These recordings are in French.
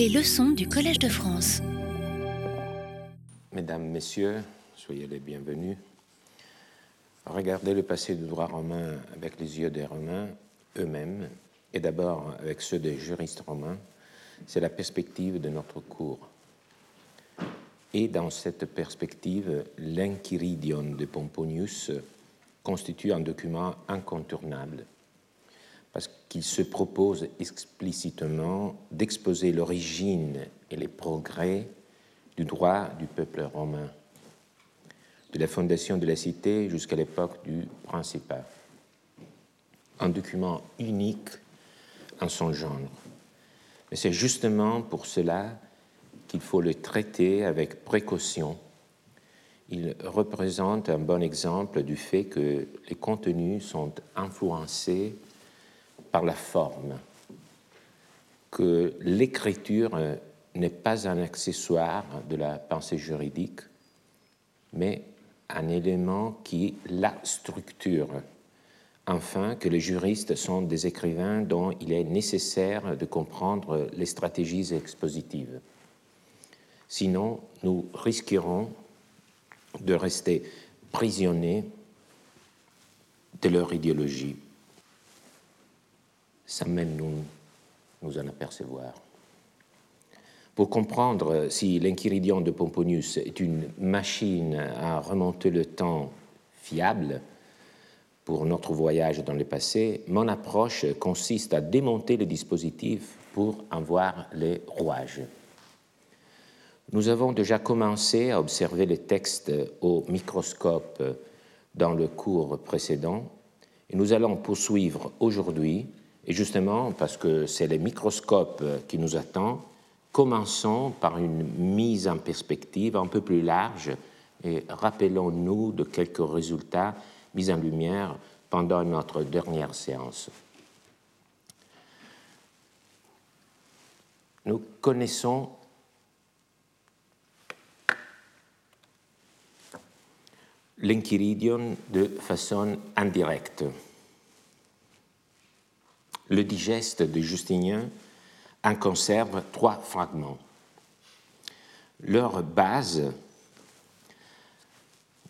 Les leçons du Collège de France. Mesdames, Messieurs, soyez les bienvenus. Regardez le passé du droit romain avec les yeux des Romains eux-mêmes, et d'abord avec ceux des juristes romains, c'est la perspective de notre cours. Et dans cette perspective, l'Inquiridion de Pomponius constitue un document incontournable parce qu'il se propose explicitement d'exposer l'origine et les progrès du droit du peuple romain, de la fondation de la cité jusqu'à l'époque du Principat. Un document unique en son genre. Mais c'est justement pour cela qu'il faut le traiter avec précaution. Il représente un bon exemple du fait que les contenus sont influencés par la forme, que l'écriture n'est pas un accessoire de la pensée juridique, mais un élément qui la structure. Enfin, que les juristes sont des écrivains dont il est nécessaire de comprendre les stratégies expositives. Sinon, nous risquerons de rester prisonniers de leur idéologie. Ça même nous, nous en apercevoir. Pour comprendre si l'Inquiridion de Pomponius est une machine à remonter le temps fiable pour notre voyage dans le passé, mon approche consiste à démonter le dispositif pour en voir les rouages. Nous avons déjà commencé à observer les textes au microscope dans le cours précédent et nous allons poursuivre aujourd'hui et justement, parce que c'est le microscope qui nous attend, commençons par une mise en perspective un peu plus large et rappelons-nous de quelques résultats mis en lumière pendant notre dernière séance. Nous connaissons l'inquiridion de façon indirecte le digeste de Justinien en conserve trois fragments. Leur base,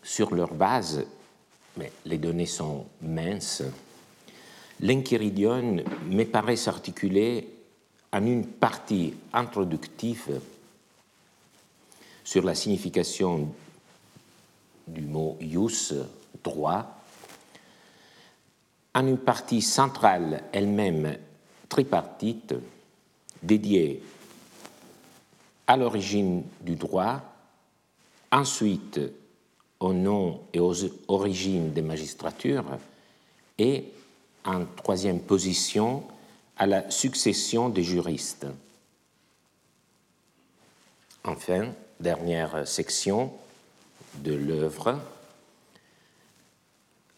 sur leur base, mais les données sont minces, l'Enchiridion me paraît s'articuler en une partie introductive sur la signification du mot ius, droit, en une partie centrale elle-même tripartite dédiée à l'origine du droit, ensuite au nom et aux origines des magistratures, et en troisième position à la succession des juristes. Enfin, dernière section de l'œuvre,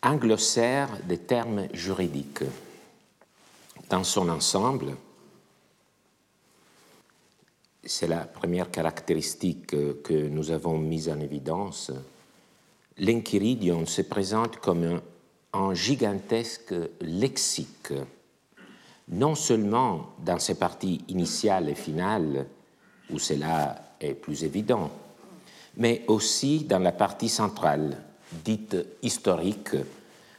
un glossaire des termes juridiques. Dans son ensemble, c'est la première caractéristique que nous avons mise en évidence, l'Enchiridion se présente comme un, gigantesque lexique, non seulement dans ses parties initiales et finales, où cela est plus évident, mais aussi dans la partie centrale, dite historique,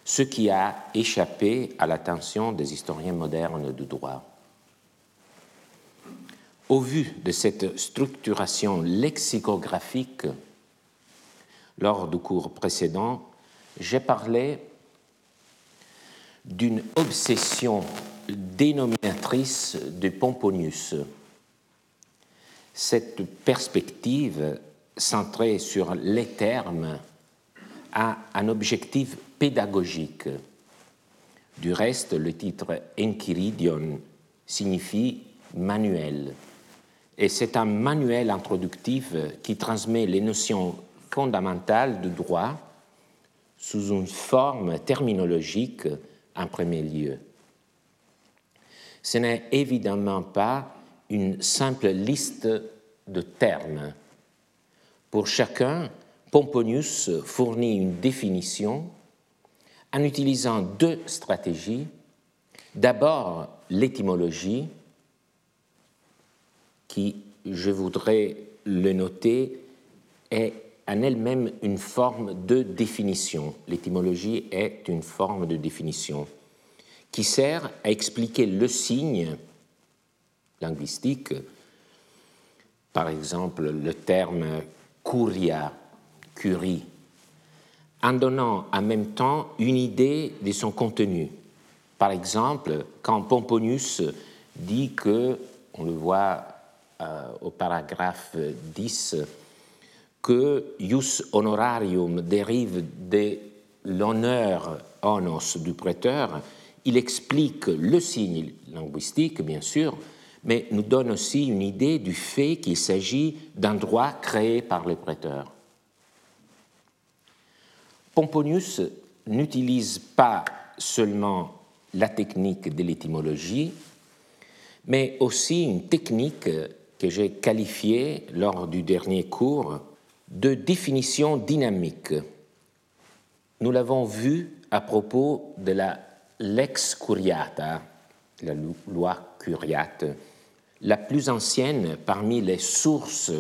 ce qui a échappé à l'attention des historiens modernes du droit. Au vu de cette structuration lexicographique, lors du cours précédent, j'ai parlé d'une obsession dénominatrice de Pomponius. Cette perspective centrée sur les termes a un objectif pédagogique. Du reste, le titre Enchiridion signifie manuel. Et c'est un manuel introductif qui transmet les notions fondamentales du droit sous une forme terminologique en premier lieu. Ce n'est évidemment pas une simple liste de termes. Pour chacun, Pomponius fournit une définition en utilisant deux stratégies. D'abord, l'étymologie, qui, je voudrais le noter, est en elle-même une forme de définition. L'étymologie est une forme de définition qui sert à expliquer le signe linguistique, par exemple le terme curia, curie, en donnant en même temps une idée de son contenu. Par exemple, quand Pomponius dit que, on le voit euh, au paragraphe 10, que ius honorarium dérive de l'honneur honos du prêteur, il explique le signe linguistique, bien sûr, mais nous donne aussi une idée du fait qu'il s'agit d'un droit créé par le prêteur. Pomponius n'utilise pas seulement la technique de l'étymologie, mais aussi une technique que j'ai qualifiée lors du dernier cours de définition dynamique. Nous l'avons vu à propos de la lex curiata, la loi curiate, la plus ancienne parmi les sources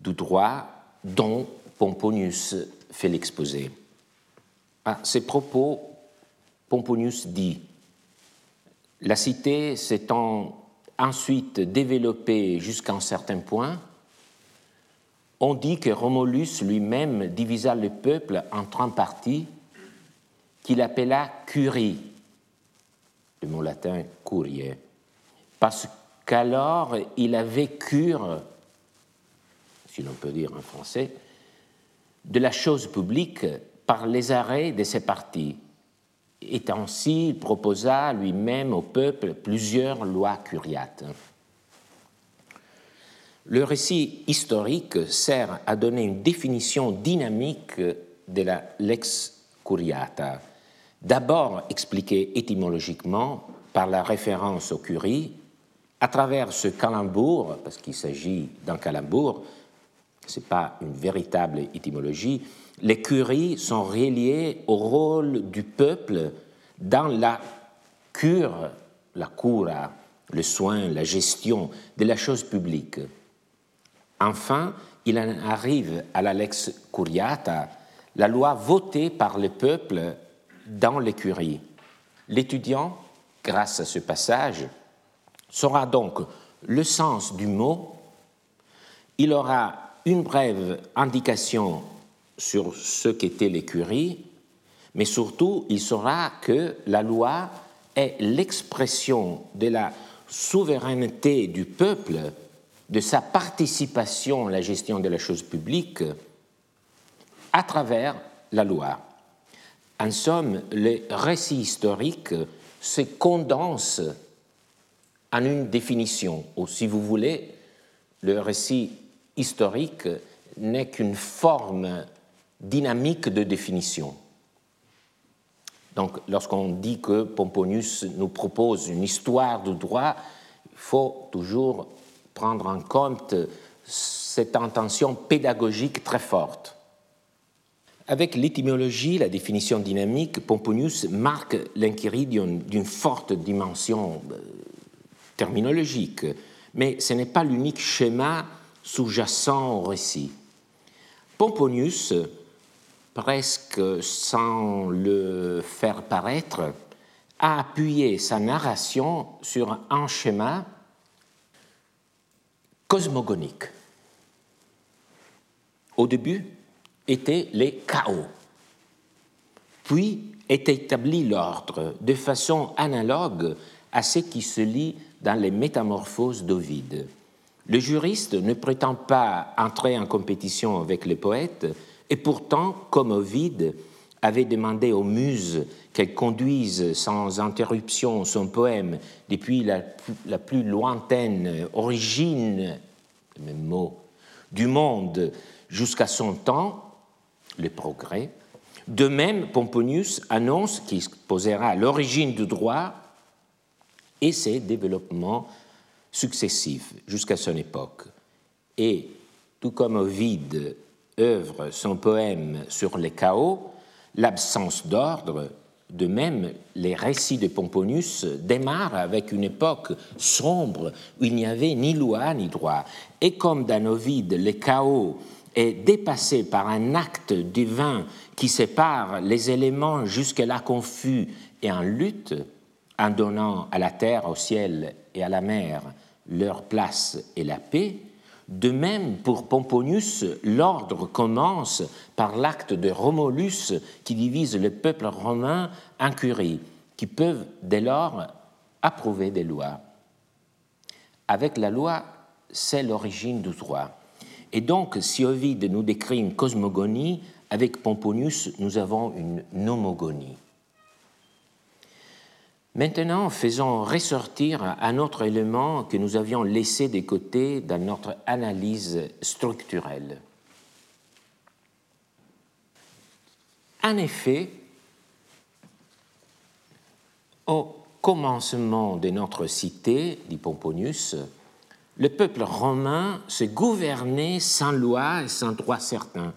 du droit dont Pomponius fait l'exposé. À ces propos, Pomponius dit La cité s'étant ensuite développée jusqu'à un certain point, on dit que Romulus lui-même divisa le peuple en trois parties qu'il appela curie, le mot latin curie, parce qu'alors il avait cure, si l'on peut dire en français, de la chose publique par les arrêts de ses parties. Et ainsi, il proposa lui-même au peuple plusieurs lois curiates. Le récit historique sert à donner une définition dynamique de la lex curiata, d'abord expliquée étymologiquement par la référence aux curies, à travers ce calembour, parce qu'il s'agit d'un calembour, ce n'est pas une véritable étymologie, les curies sont reliées au rôle du peuple dans la cure, la cura, le soin, la gestion de la chose publique. Enfin, il en arrive à la lex curiata, la loi votée par le peuple dans l'écurie. L'étudiant, grâce à ce passage, saura donc le sens du mot, il aura une brève indication sur ce qu'était l'écurie, mais surtout il saura que la loi est l'expression de la souveraineté du peuple de sa participation à la gestion de la chose publique à travers la loi. En somme, le récit historique se condense en une définition, ou si vous voulez, le récit historique n'est qu'une forme dynamique de définition. Donc, lorsqu'on dit que Pomponius nous propose une histoire du droit, il faut toujours prendre en compte cette intention pédagogique très forte. Avec l'étymologie, la définition dynamique, Pomponius marque l'inquiridion d'une forte dimension euh, terminologique, mais ce n'est pas l'unique schéma sous-jacent au récit. Pomponius, presque sans le faire paraître, a appuyé sa narration sur un schéma cosmogonique. Au début étaient les chaos, puis est établi l'ordre de façon analogue à ce qui se lit dans les métamorphoses d'Ovide. Le juriste ne prétend pas entrer en compétition avec les poètes, et pourtant, comme Ovide avait demandé aux muses qu'elles conduisent sans interruption son poème depuis la, plus lointaine origine, le du monde jusqu'à son temps, le progrès, de même, Pomponius annonce qu'il posera l'origine du droit et ses développements successifs jusqu'à son époque. Et tout comme Ovide œuvre son poème sur les chaos, l'absence d'ordre, De même, les récits de Pomponius démarrent avec une époque sombre où il n'y avait ni loi ni droit. Et comme dans Ovide, le chaos est dépassé par un acte divin qui sépare les éléments jusque-là confus et en lutte, en donnant à la terre, au ciel et à la mer leur place et la paix, de même, pour Pomponius, l'ordre commence par l'acte de Romulus qui divise le peuple romain en curies, qui peuvent dès lors approuver des lois. Avec la loi, c'est l'origine du droit. Et donc, si Ovide nous décrit une cosmogonie, avec Pomponius, nous avons une nomogonie. Maintenant, faisons ressortir un autre élément que nous avions laissé de côté dans notre analyse structurelle. En effet, au commencement de notre cité, dit Pomponius, le peuple romain se gouvernait sans loi et sans droit certain.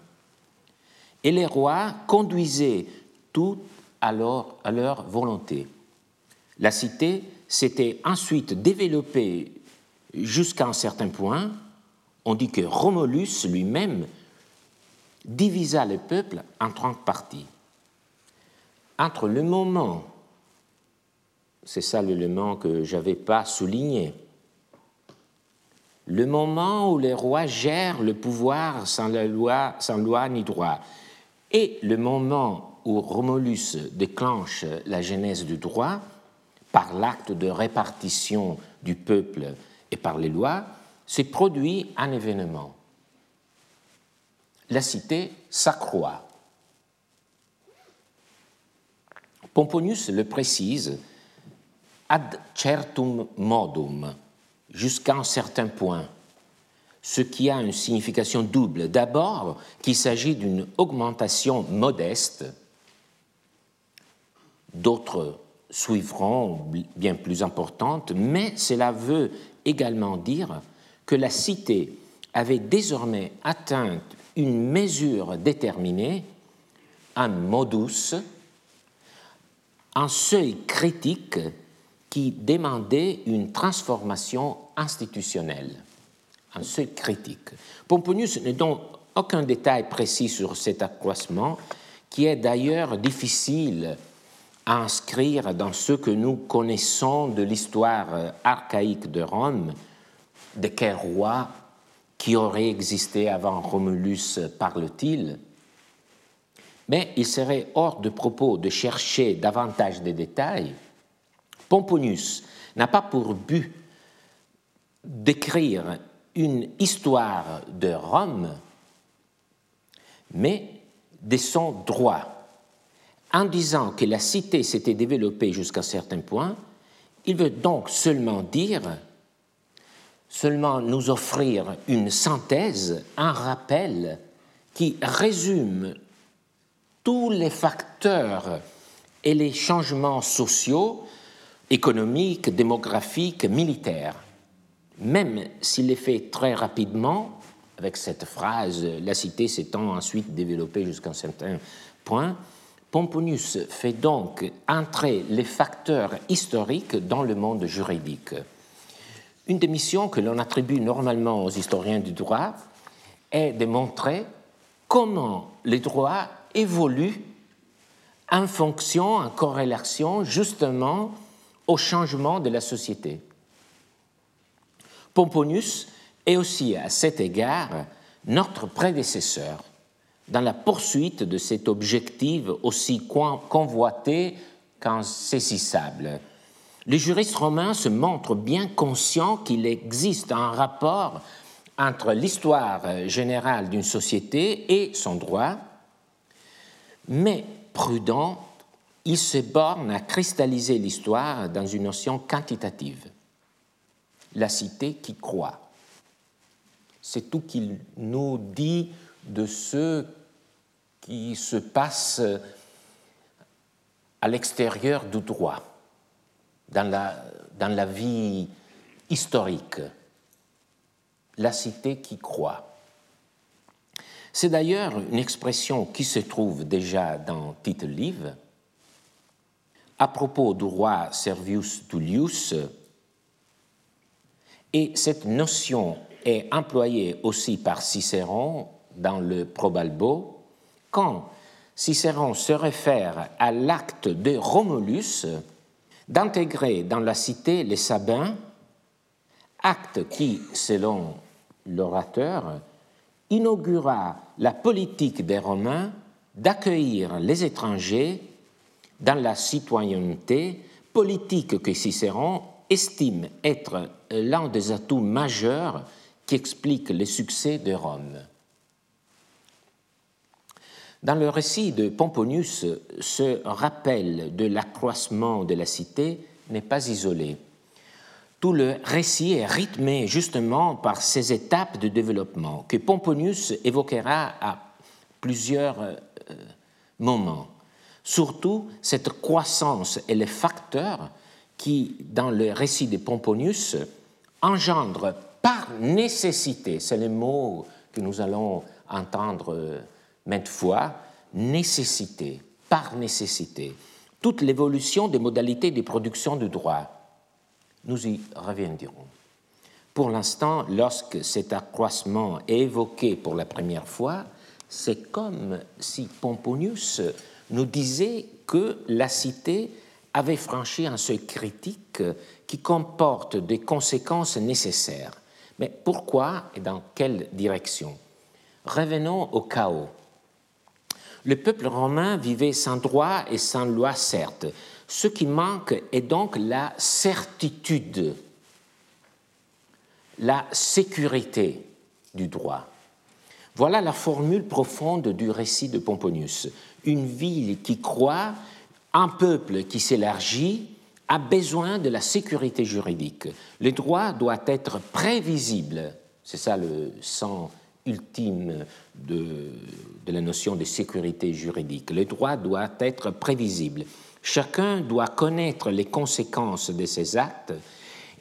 Et les rois conduisaient tout à à leur volonté. La cité s'était ensuite développée jusqu'à un certain point. On dit que Romulus lui-même divisa le peuple en trente parties. Entre le moment, c'est ça l'élément que je n'avais pas souligné, le moment où les rois gèrent le pouvoir sans, loi, sans loi ni droit, et le moment où Romulus déclenche la genèse du droit, par l'acte de répartition du peuple et par les lois, s'est produit un événement. La cité s'accroît. Pomponius le précise ad certum modum, jusqu'à un certain point, ce qui a une signification double. D'abord, qu'il s'agit d'une augmentation modeste, d'autres suivront bien plus importantes, mais cela veut également dire que la cité avait désormais atteint une mesure déterminée, un modus, un seuil critique qui demandait une transformation institutionnelle, un seuil critique. Pomponius ne donne aucun détail précis sur cet accroissement, qui est d'ailleurs difficile à inscrire dans ce que nous connaissons de l'histoire archaïque de Rome, de quel roi qui aurait existé avant Romulus parle-t-il? Mais il serait hors de propos de chercher davantage de détails. Pomponius n'a pas pour but d'écrire une histoire de Rome, mais de son droit en disant que la cité s'était développée jusqu'à un certain point, il veut donc seulement dire, seulement nous offrir une synthèse, un rappel qui résume tous les facteurs et les changements sociaux, économiques, démographiques, militaires. Même s'il est fait très rapidement, avec cette phrase, la cité s'étant ensuite développée jusqu'à un certain point, Pomponius fait donc entrer les facteurs historiques dans le monde juridique. Une des missions que l'on attribue normalement aux historiens du droit est de montrer comment les droits évoluent en fonction, en corrélation justement au changement de la société. Pomponius est aussi à cet égard notre prédécesseur dans la poursuite de cet objectif aussi convoité qu'insaisissable. Les juristes romains se montrent bien conscients qu'il existe un rapport entre l'histoire générale d'une société et son droit, mais prudents, ils se bornent à cristalliser l'histoire dans une notion quantitative. La cité qui croit. C'est tout qu'il nous dit de ce qui se passe à l'extérieur du droit, dans la, dans la vie historique, la cité qui croit. C'est d'ailleurs une expression qui se trouve déjà dans Tite Live, à propos du roi Servius Tullius, et cette notion est employée aussi par Cicéron dans le Probalbo, quand Cicéron se réfère à l'acte de Romulus d'intégrer dans la cité les Sabins, acte qui, selon l'orateur, inaugura la politique des Romains d'accueillir les étrangers dans la citoyenneté, politique que Cicéron estime être l'un des atouts majeurs qui expliquent le succès de Rome. Dans le récit de Pomponius, ce rappel de l'accroissement de la cité n'est pas isolé. Tout le récit est rythmé justement par ces étapes de développement que Pomponius évoquera à plusieurs euh, moments. Surtout, cette croissance et les facteurs qui, dans le récit de Pomponius, engendrent par nécessité, c'est le mot que nous allons entendre euh, maintes fois, nécessité, par nécessité, toute l'évolution des modalités de production du droit. Nous y reviendrons. Pour l'instant, lorsque cet accroissement est évoqué pour la première fois, c'est comme si Pomponius nous disait que la cité avait franchi un seuil critique qui comporte des conséquences nécessaires. Mais pourquoi et dans quelle direction? Revenons au chaos. Le peuple romain vivait sans droit et sans loi, certes. Ce qui manque est donc la certitude, la sécurité du droit. Voilà la formule profonde du récit de Pomponius. Une ville qui croit, un peuple qui s'élargit, a besoin de la sécurité juridique. Le droit doit être prévisible. C'est ça le sens ultime de, de la notion de sécurité juridique. Le droit doit être prévisible. Chacun doit connaître les conséquences de ses actes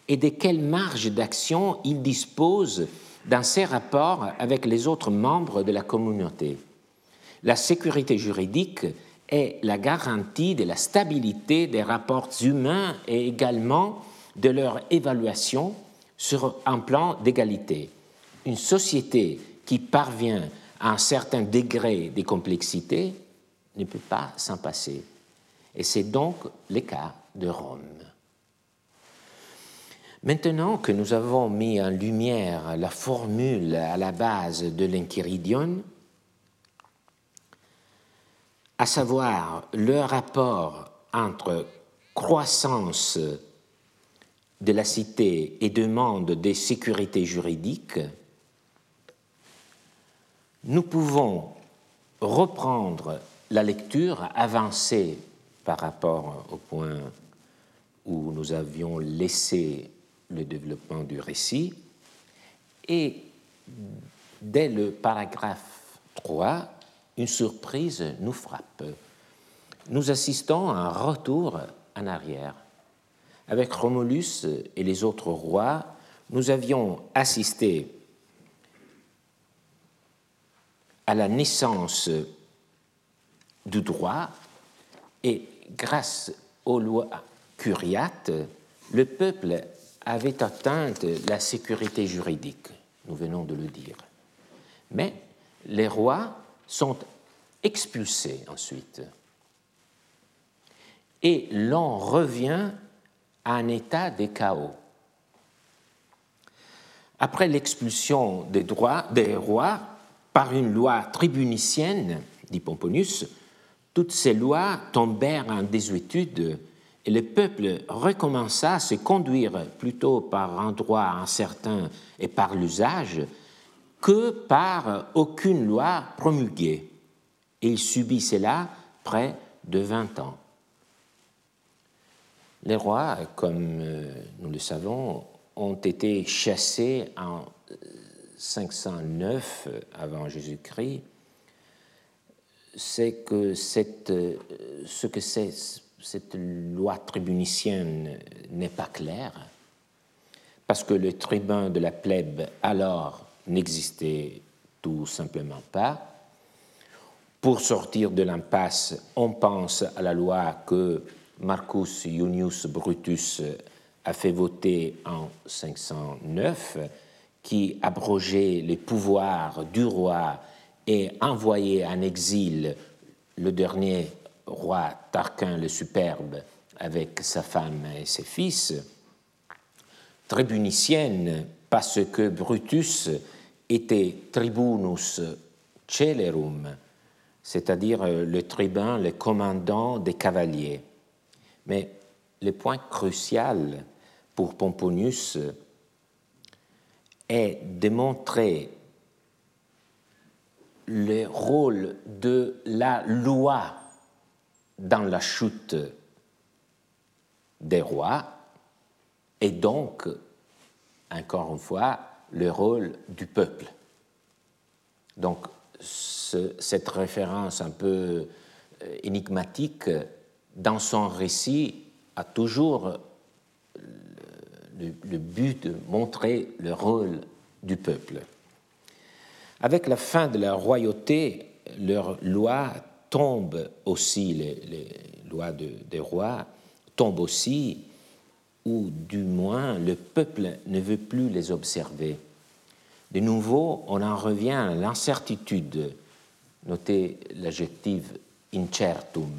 et de quelle marge d'action il dispose dans ses rapports avec les autres membres de la communauté. La sécurité juridique est la garantie de la stabilité des rapports humains et également de leur évaluation sur un plan d'égalité. Une société qui parvient à un certain degré de complexité ne peut pas s'en passer. Et c'est donc le cas de Rome. Maintenant que nous avons mis en lumière la formule à la base de l'Enchiridion, à savoir le rapport entre croissance de la cité et demande de sécurité juridique, nous pouvons reprendre la lecture avancée par rapport au point où nous avions laissé le développement du récit. Et dès le paragraphe 3, une surprise nous frappe. Nous assistons à un retour en arrière. Avec Romulus et les autres rois, nous avions assisté à la naissance du droit et grâce aux lois curiates, le peuple avait atteint la sécurité juridique, nous venons de le dire. Mais les rois sont expulsés ensuite. Et l'on revient à un état de chaos. Après l'expulsion des, des rois par une loi tribunicienne, dit Pomponius, toutes ces lois tombèrent en désuétude et le peuple recommença à se conduire plutôt par un droit incertain et par l'usage que par aucune loi promulguée. Et il subit cela près de 20 ans. Les rois, comme euh, nous le savons, ont été chassés en 509 avant Jésus-Christ. C'est que cette, ce que c'est cette loi tribunicienne n'est pas claire, parce que le tribun de la plèbe alors n'existait tout simplement pas. Pour sortir de l'impasse, on pense à la loi que Marcus Iunius Brutus a fait voter en 509, qui abrogeait les pouvoirs du roi et envoyait en exil le dernier roi Tarquin le Superbe avec sa femme et ses fils, tribunicienne parce que Brutus était tribunus celerum, c'est-à-dire le tribun, le commandant des cavaliers. Mais le point crucial pour Pomponius est le rôle de la loi dans la chute des rois et donc, encore une fois, le rôle du peuple. Donc, cette référence un peu euh, énigmatique dans son récit a toujours le, but de montrer le rôle du peuple. Avec la fin de la royauté, leurs lois tombent aussi, les, lois des rois tombent aussi, ou du moins le peuple ne veut plus les observer. De nouveau, on en revient à l'incertitude. Notez l'adjectif incertum.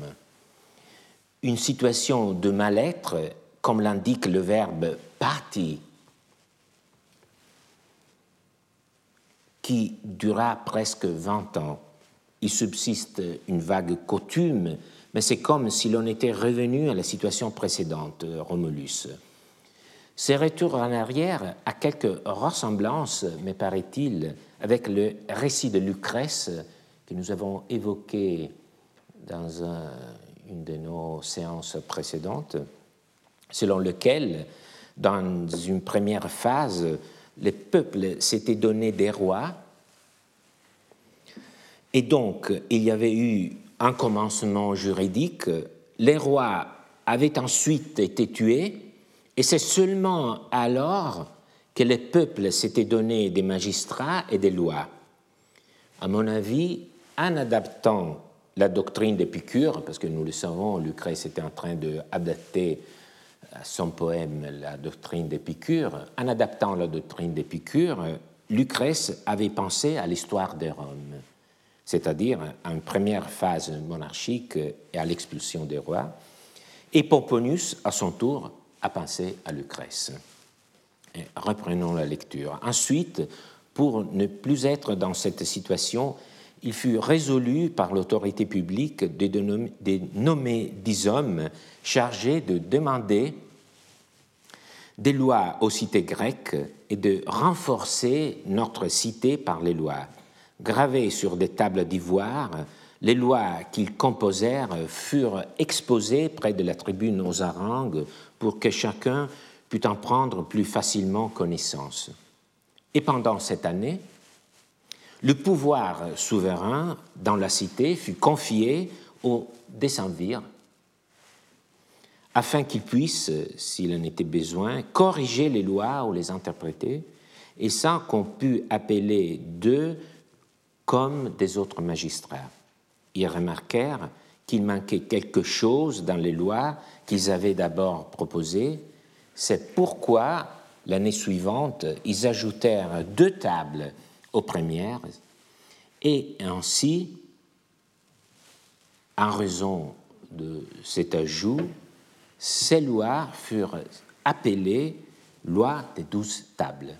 Une situation de mal-être, comme l'indique le verbe pati, qui dura presque 20 ans. Il subsiste une vague coutume, mais c'est comme si l'on était revenu à la situation précédente, Romulus. Ce retour en arrière a quelques ressemblances, me paraît-il, avec le récit de Lucrèce que nous avons évoqué dans une de nos séances précédentes, selon lequel dans une première phase, le peuple s'était donné des rois, et donc il y avait eu un commencement juridique, les rois avaient ensuite été tués, et c'est seulement alors que le peuple s'était donné des magistrats et des lois. À mon avis, en adaptant la doctrine d'Épicure, parce que nous le savons, Lucrèce était en train d'adapter son poème La doctrine d'Épicure, en adaptant la doctrine d'Épicure, Lucrèce avait pensé à l'histoire de Rome, c'est-à-dire à une première phase monarchique et à l'expulsion des rois, et Pomponius, à son tour, a pensé à Lucrèce. reprenons la lecture. Ensuite, pour ne plus être dans cette situation, il fut résolu par l'autorité publique de nommer dix hommes chargés de demander des lois aux cités grecques et de renforcer notre cité par les lois. Gravées sur des tables d'ivoire, les lois qu'ils composèrent furent exposées près de la tribune aux harangues pour que chacun pût en prendre plus facilement connaissance. Et pendant cette année, le pouvoir souverain dans la cité fut confié aux décemvirs afin qu'ils puissent, s'il en était besoin, corriger les lois ou les interpréter, et sans qu'on pût appeler d'eux comme des autres magistrats. Ils remarquèrent qu'il manquait quelque chose dans les lois qu'ils avaient d'abord proposées. C'est pourquoi, l'année suivante, ils ajoutèrent deux tables aux premières, et ainsi, en raison de cet ajout, ces lois furent appelées lois des douze tables.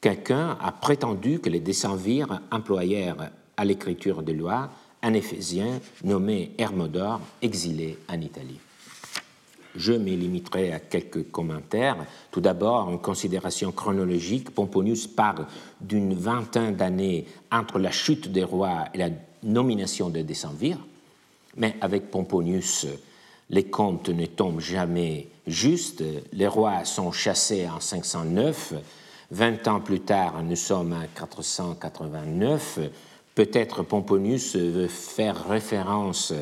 Quelqu'un a prétendu que les décemvirs employèrent à l'écriture des lois un Éphésien nommé Hermodore, exilé en Italie. Je me limiterai à quelques commentaires. Tout d'abord, en considération chronologique, Pomponius parle d'une vingtaine d'années entre la chute des rois et la nomination de décemvirs, mais avec Pomponius, les comptes ne tombent jamais justes. Les rois sont chassés en 509. Vingt ans plus tard, nous sommes en 489. Peut-être Pomponius veut faire référence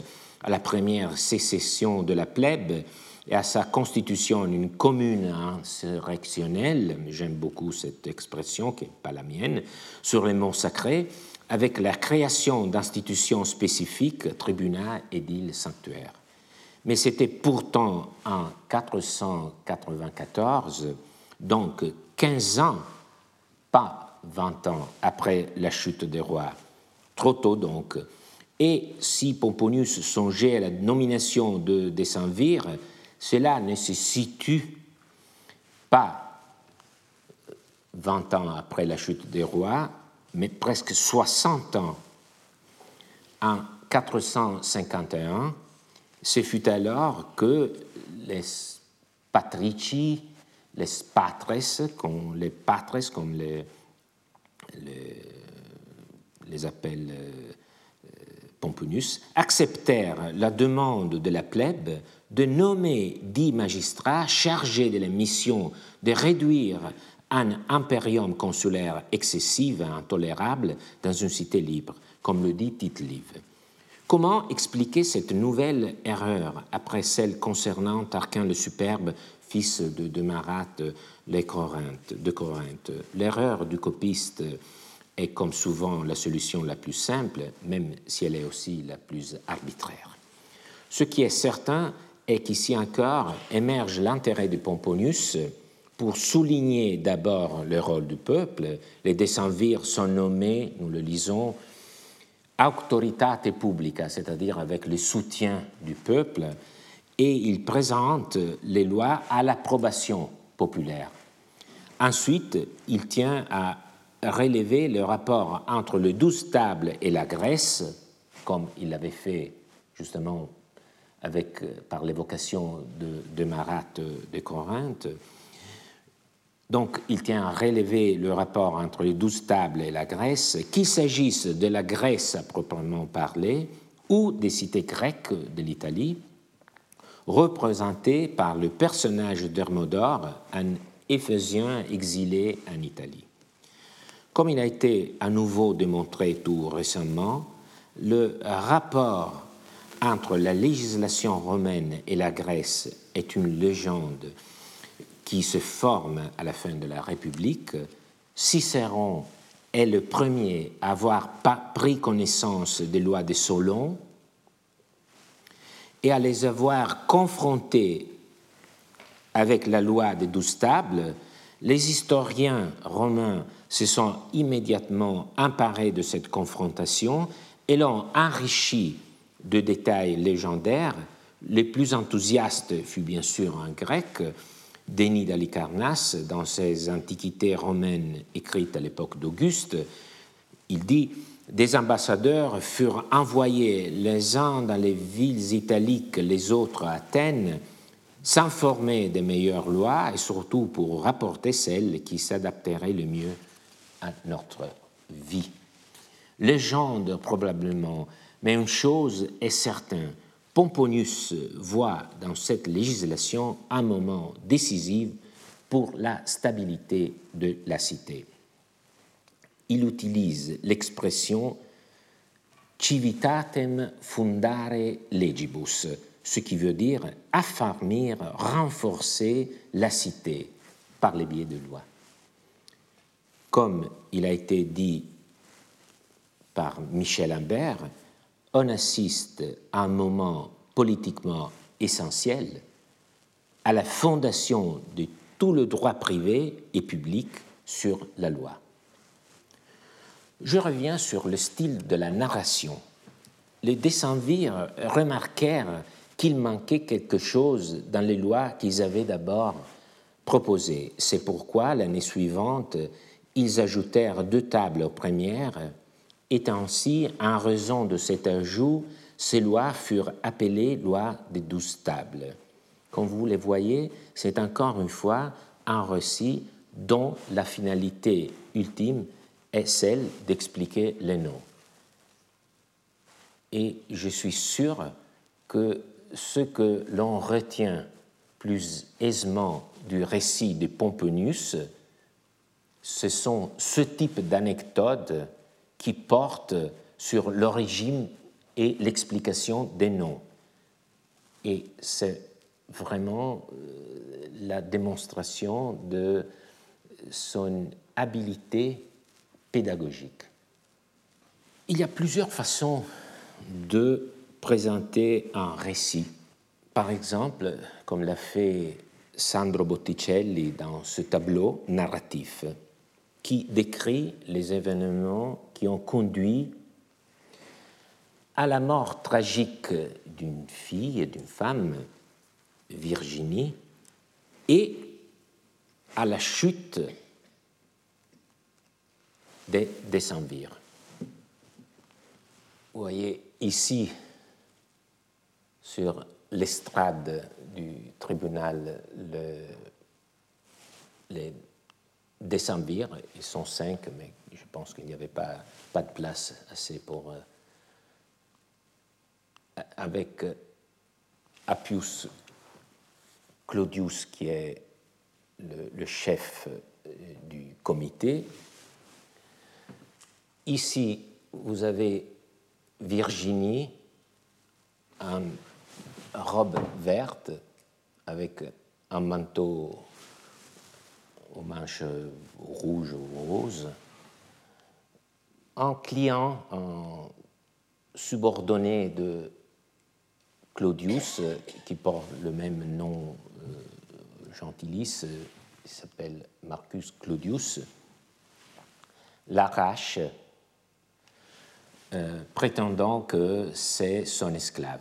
à la première sécession de la plèbe et à sa constitution une commune insurrectionnelle, j'aime beaucoup cette expression qui n'est pas la mienne, sur les monts sacrés, avec la création d'institutions spécifiques, tribunats, édiles, sanctuaires mais c'était pourtant en 494, donc 15 ans, pas 20 ans après la chute des rois. Trop tôt donc. Et si Pomponius songeait à la nomination de Décemvir, cela ne se situe pas 20 ans après la chute des rois, mais presque 60 ans. En 451, ce fut alors que les patrici, les patres, comme les patres, comme les, les, euh, Pomponius, acceptèrent la demande de la plèbe de nommer dix magistrats chargés de la mission de réduire un impérium consulaire excessif et intolérable dans une cité libre, comme le dit Tite Live. Comment expliquer cette nouvelle erreur après celle concernant Tarquin le Superbe, fils de, de Marat de Corinthe? L'erreur du copiste est comme souvent la solution la plus simple, même si elle est aussi la plus arbitraire. Ce qui est certain est qu'ici encore émerge l'intérêt de Pomponius pour souligner d'abord le rôle du peuple. Les décemvirs sont nommés, nous le lisons, autoritate publica, c'est-à-dire avec le soutien du peuple, et il présente les lois à l'approbation populaire. Ensuite, il tient à relever le rapport entre le douze tables et la Grèce, comme il l'avait fait justement avec, par l'évocation de, Marat de Corinthe, donc, il tient à relever le rapport entre les douze tables et la Grèce, qu'il s'agisse de la Grèce à proprement parler ou des cités grecques de l'Italie, représentées par le personnage d'Hermodore, un Éphésien exilé en Italie. Comme il a été à nouveau démontré tout récemment, le rapport entre la législation romaine et la Grèce est une légende qui se forme à la fin de la République, Cicéron est le premier à avoir pris connaissance des lois de Solon et à les avoir confrontées avec la loi des douze tables, les historiens romains se sont immédiatement emparés de cette confrontation et l'ont enrichi de détails légendaires. Les plus enthousiastes fut bien sûr un grec, Denis d'Alicarnasse, dans ses Antiquités romaines écrites à l'époque d'Auguste, il dit Des ambassadeurs furent envoyés les uns dans les villes italiques, les autres à Athènes, s'informer des meilleures lois et surtout pour rapporter celles qui s'adapteraient le mieux à notre vie. Légende probablement, mais une chose est certaine Pomponius voit dans cette législation un moment décisif pour la stabilité de la cité. Il utilise l'expression civitatem fundare legibus, ce qui veut dire affermir, renforcer la cité par les biais de loi. Comme il a été dit par Michel Imbert, on assiste à un moment politiquement essentiel, à la fondation de tout le droit privé et public sur la loi. Je reviens sur le style de la narration. Les décemvirs remarquèrent qu'il manquait quelque chose dans les lois qu'ils avaient d'abord proposées. C'est pourquoi l'année suivante, ils ajoutèrent deux tables aux premières et ainsi, en raison de cet ajout, ces lois furent appelées lois des douze tables. Comme vous les voyez, c'est encore une fois un récit dont la finalité ultime est celle d'expliquer les noms. Et je suis sûr que ce que l'on retient plus aisément du récit de Pomponius, ce sont ce type d'anecdotes qui porte sur l'origine et l'explication des noms. Et c'est vraiment euh, la démonstration de son habileté pédagogique. Il y a plusieurs façons de présenter un récit. par exemple, comme l'a fait Sandro Botticelli dans ce tableau narratif qui décrit les événements qui ont conduit à la mort tragique d'une fille et d'une femme, Virginie, et à la chute des décemvirs. Vous voyez ici, sur l'estrade du tribunal, le, les décemvirs, ils sont cinq, mais je pense qu'il n'y avait pas, pas de place assez pour. Euh, avec euh, Appius Claudius, qui est le, chef euh, du comité. Ici, vous avez Virginie en robe verte avec un manteau aux manches rouges ou roses, un client un subordonné de Claudius, qui porte le même nom euh, gentilis, il s'appelle Marcus Claudius, l'arrache, euh, prétendant que c'est son esclave.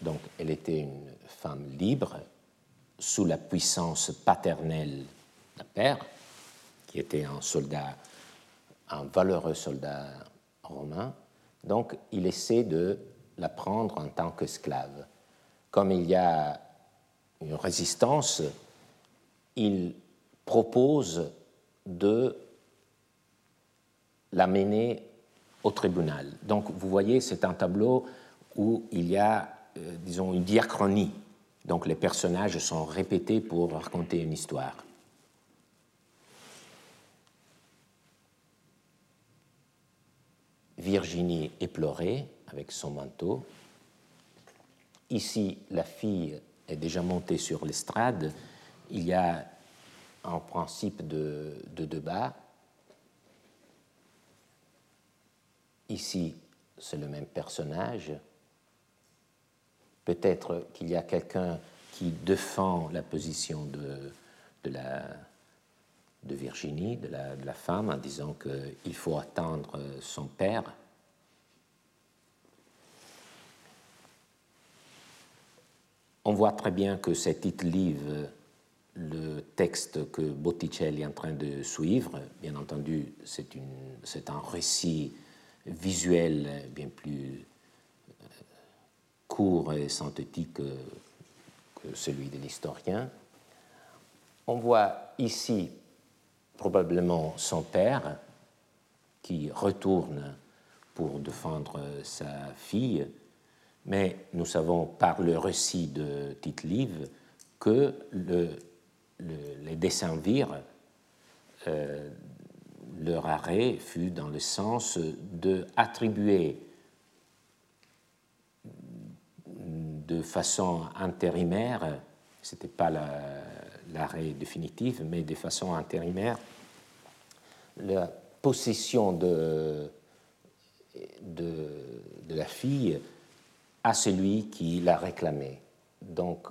Donc elle était une femme libre, sous la puissance paternelle d'un père, qui était un soldat, un valeureux soldat romain. Donc il essaie de la prendre en tant qu'esclave. Comme il y a une résistance, il propose de l'amener au tribunal. Donc vous voyez, c'est un tableau où il y a, euh, disons, une diachronie. Donc les personnages sont répétés pour raconter une histoire. Virginie éplorée avec son manteau. Ici, la fille est déjà montée sur l'estrade. Il y a un principe de, de débat. Ici, c'est le même personnage. Peut-être qu'il y a quelqu'un qui défend la position de, de, la, de Virginie, de la, femme, en disant qu'il faut attendre son père. On voit très bien que cet titre livre le texte que Botticelli est en train de suivre. Bien entendu, c'est un récit visuel bien plus euh, court et synthétique que, que celui de l'historien. On voit ici probablement son père qui retourne pour défendre sa fille, mais nous savons par le récit de Tite-Live que le, les décemvirs, euh, leur arrêt fut dans le sens de attribuer de façon intérimaire, ce n'était pas l'arrêt définitif, mais de façon intérimaire, la possession de, la fille à celui qui la réclamait. Donc,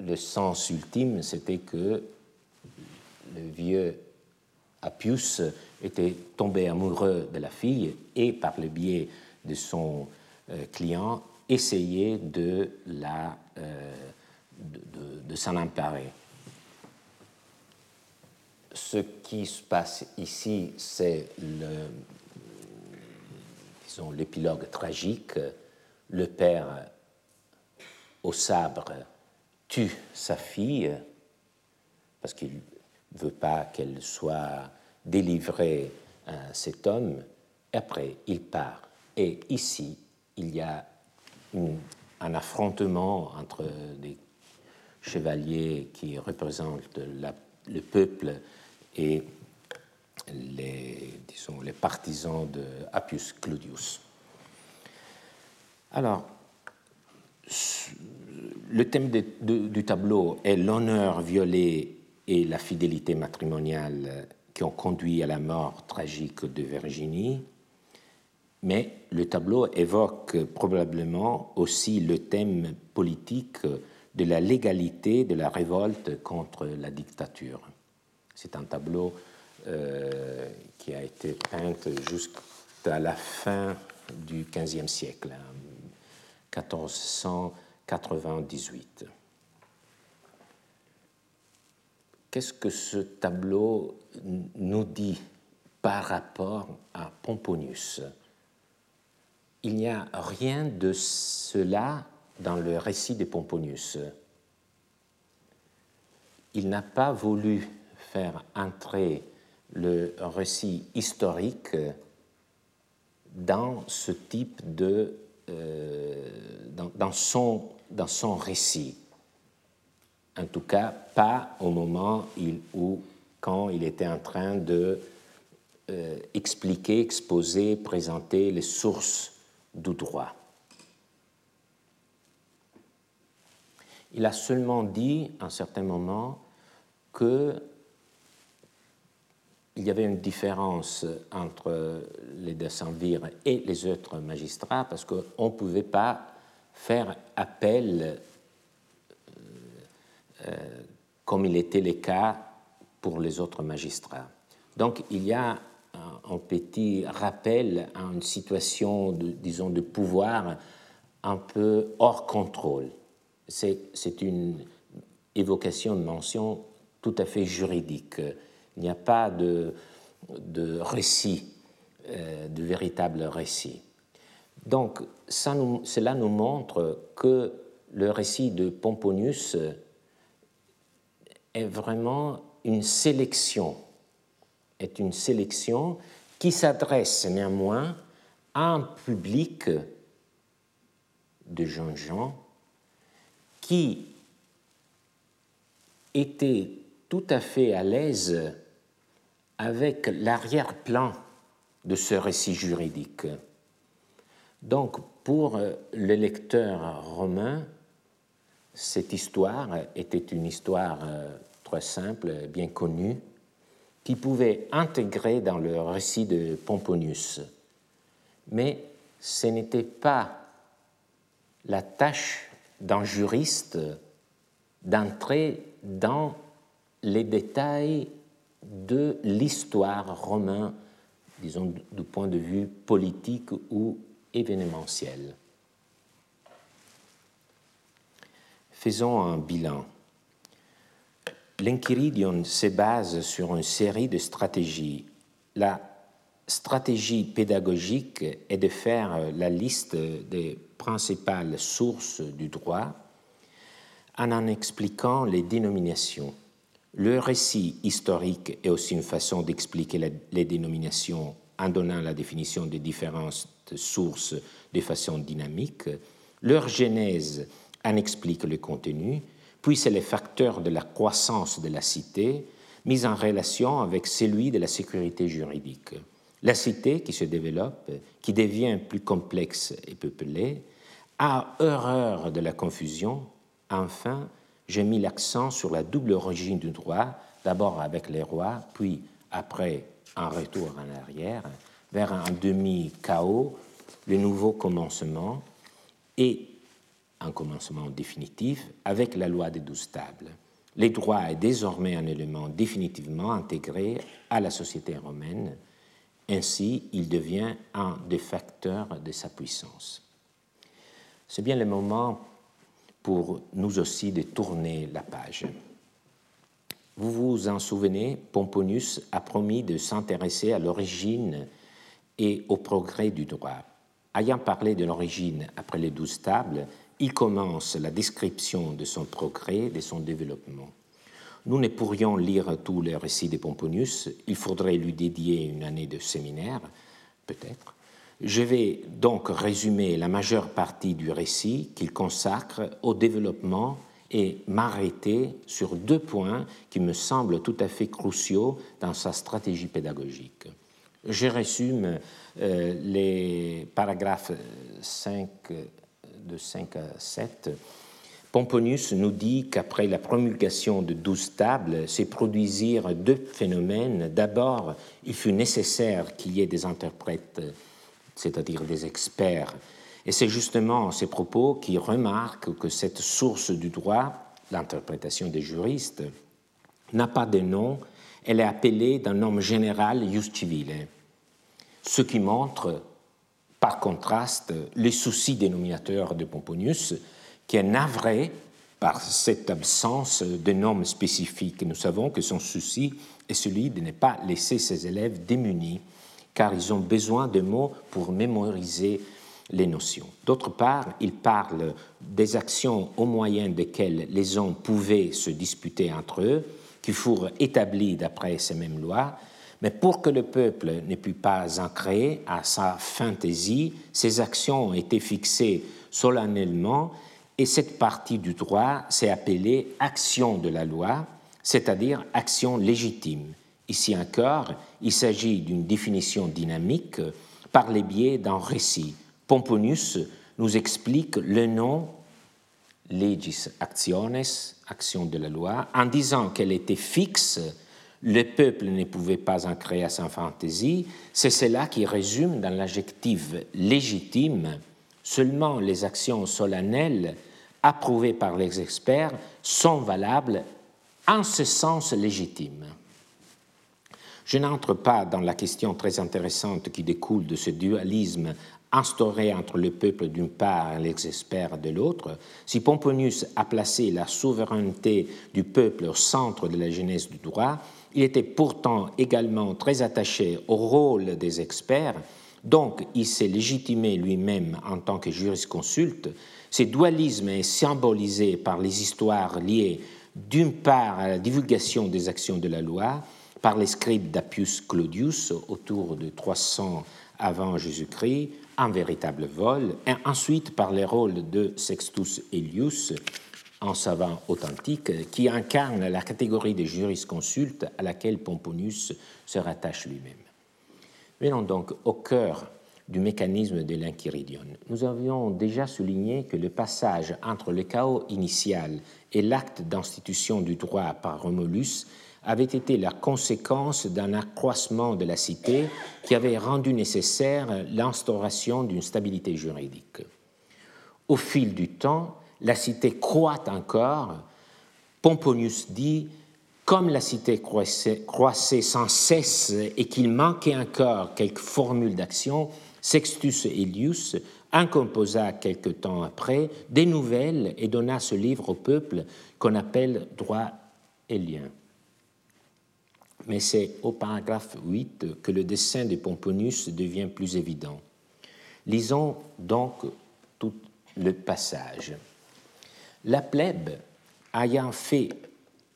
le sens ultime, c'était que le vieux Appius était tombé amoureux de la fille et, par le biais de son euh, client, essayait de, la, euh, de, s'en emparer. Ce qui se passe ici, c'est le, l'épilogue tragique. Le père au sabre tue sa fille parce qu'il ne veut pas qu'elle soit délivrée à cet homme, après il part. Et ici, il y a un affrontement entre des chevaliers qui représentent le peuple et les, disons, les partisans de Appius Claudius. Alors, le thème du tableau est l'honneur violé et la fidélité matrimoniale qui ont conduit à la mort tragique de Virginie, mais le tableau évoque probablement aussi le thème politique de la légalité de la révolte contre la dictature. C'est un tableau euh, qui a été peint jusqu'à la fin du XVe siècle, 1498. Qu'est-ce que ce tableau nous dit par rapport à Pomponius? Il n'y a rien de cela dans le récit de Pomponius. Il n'a pas voulu faire entrer le récit historique dans ce type de... Euh, dans, son, dans son récit. En tout cas, pas au moment où, quand il était en train de euh, expliquer, exposer, présenter les sources du droit. Il a seulement dit, à un certain moment, que il y avait une différence entre les décemvirs et les autres magistrats parce qu'on ne pouvait pas faire appel euh, euh, comme il était le cas pour les autres magistrats. Donc il y a un, petit rappel à une situation, de, disons, de pouvoir un peu hors contrôle. C'est une évocation de mention tout à fait juridique. Il n'y a pas de, de récit, euh, de véritable récit. Donc, ça cela nous montre que le récit de Pomponius est vraiment une sélection, est une sélection qui s'adresse néanmoins à un public de jeunes gens qui était tout à fait à l'aise avec l'arrière-plan de ce récit juridique. Donc, pour le lecteur romain, cette histoire était une histoire euh, très simple, bien connue, qui pouvait intégrer dans le récit de Pomponius. Mais ce n'était pas la tâche d'un juriste d'entrer dans les détails de l'histoire romaine, disons du point de vue politique ou événementiel. Faisons un bilan. L'Enchiridion se base sur une série de stratégies. La stratégie pédagogique est de faire la liste des principales sources du droit en en expliquant les dénominations. Le récit historique est aussi une façon d'expliquer les dénominations en donnant la définition des différentes sources de façon dynamique. Leur genèse en explique le contenu, puis c'est les facteurs de la croissance de la cité mis en relation avec celui de la sécurité juridique. La cité qui se développe, qui devient plus complexe et peuplée, a horreur de la confusion. Enfin, j'ai mis l'accent sur la double origine du droit, d'abord avec les rois, puis après un retour en arrière, vers un demi-chaos, le nouveau commencement et un commencement définitif avec la loi des douze tables. Le droit est désormais un élément définitivement intégré à la société romaine, ainsi il devient un des facteurs de sa puissance. C'est bien le moment pour nous aussi de tourner la page. Vous vous en souvenez, Pomponius a promis de s'intéresser à l'origine et au progrès du droit. Ayant parlé de l'origine après les douze tables, il commence la description de son progrès, de son développement. Nous ne pourrions lire tous les récits de Pomponius, il faudrait lui dédier une année de séminaire, peut-être. Je vais donc résumer la majeure partie du récit qu'il consacre au développement et m'arrêter sur deux points qui me semblent tout à fait cruciaux dans sa stratégie pédagogique. Je résume euh, les paragraphes 5, de 5 à 7. Pomponius nous dit qu'après la promulgation de douze tables, s'est produisirent deux phénomènes. D'abord, il fut nécessaire qu'il y ait des interprètes c'est-à-dire des experts. Et c'est justement ces propos qui remarquent que cette source du droit, l'interprétation des juristes, n'a pas de nom, elle est appelée d'un nom général jus civile, ce qui montre par contraste les soucis dénominateurs de Pomponius, qui est navré par cette absence de normes spécifiques. Nous savons que son souci est celui de ne pas laisser ses élèves démunis, car ils ont besoin de mots pour mémoriser les notions. D'autre part, il parle des actions au moyen desquelles les hommes pouvaient se disputer entre eux, qui furent établies d'après ces mêmes lois, mais pour que le peuple ne pût pas en créer à sa fantaisie, ces actions ont été fixées solennellement et cette partie du droit s'est appelée action de la loi, c'est-à-dire action légitime. Ici encore, il s'agit d'une définition dynamique par les biais d'un récit. Pomponius nous explique le nom legis actiones, action de la loi, en disant qu'elle était fixe, le peuple ne pouvait pas en créer à sa fantaisie, c'est cela qui résume dans l'adjectif légitime seulement les actions solennelles approuvées par les experts sont valables en ce sens légitime. Je n'entre pas dans la question très intéressante qui découle de ce dualisme instauré entre le peuple d'une part et les experts de l'autre. Si Pomponius a placé la souveraineté du peuple au centre de la genèse du droit, il était pourtant également très attaché au rôle des experts, donc il s'est légitimé lui-même en tant que jurisconsulte. Ce dualisme est symbolisé par les histoires liées d'une part à la divulgation des actions de la loi par les scribes d'Appius Claudius autour de 300 avant Jésus-Christ, un véritable vol, et ensuite par les rôles de Sextus Elius en savant authentique, qui incarne la catégorie des jurisconsultes à laquelle Pomponius se rattache lui-même. Venons donc au cœur du mécanisme de l'inquiridion. Nous avions déjà souligné que le passage entre le chaos initial et l'acte d'institution du droit par Romulus avait été la conséquence d'un accroissement de la cité qui avait rendu nécessaire l'instauration d'une stabilité juridique. Au fil du temps, la cité croît encore. Pomponius dit comme la cité croissait, sans cesse et qu'il manquait encore quelques formules d'action, Sextus Elius en composa quelque temps après des nouvelles et donna ce livre au peuple qu'on appelle droit élien. Mais c'est au paragraphe 8 que le dessin de Pomponius devient plus évident. Lisons donc tout le passage. La plèbe ayant fait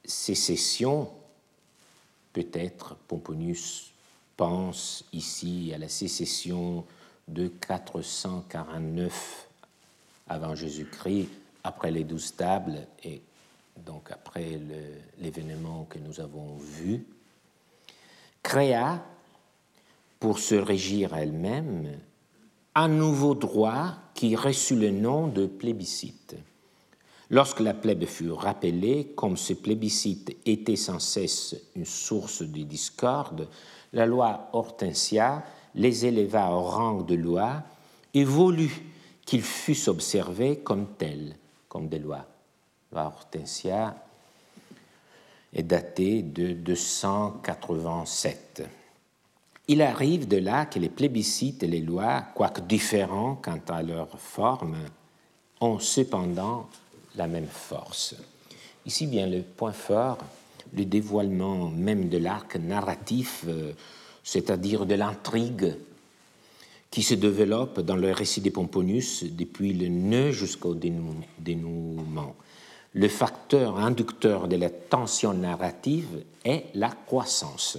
sécession, peut-être Pomponius pense ici à la sécession de 449 avant Jésus-Christ, après les douze tables et donc après l'événement que nous avons vu, créa, pour se régir elle-même, un nouveau droit qui reçut le nom de plébiscite. Lorsque la plèbe fut rappelée, comme ce plébiscite était sans cesse une source de discorde, la loi Hortensia les éleva au rang de loi et voulut qu'ils fussent observés comme tels, comme des lois. La loi Hortensia est datée de 287. Il arrive de là que les plébiscites et les lois, quoique différents quant à leur forme, ont cependant la même force. Ici vient le point fort, le dévoilement même de l'arc narratif, euh, c'est-à-dire de l'intrigue qui se développe dans le récit de Pomponius depuis le nœud jusqu'au dénouement. Le facteur inducteur de la tension narrative est la croissance.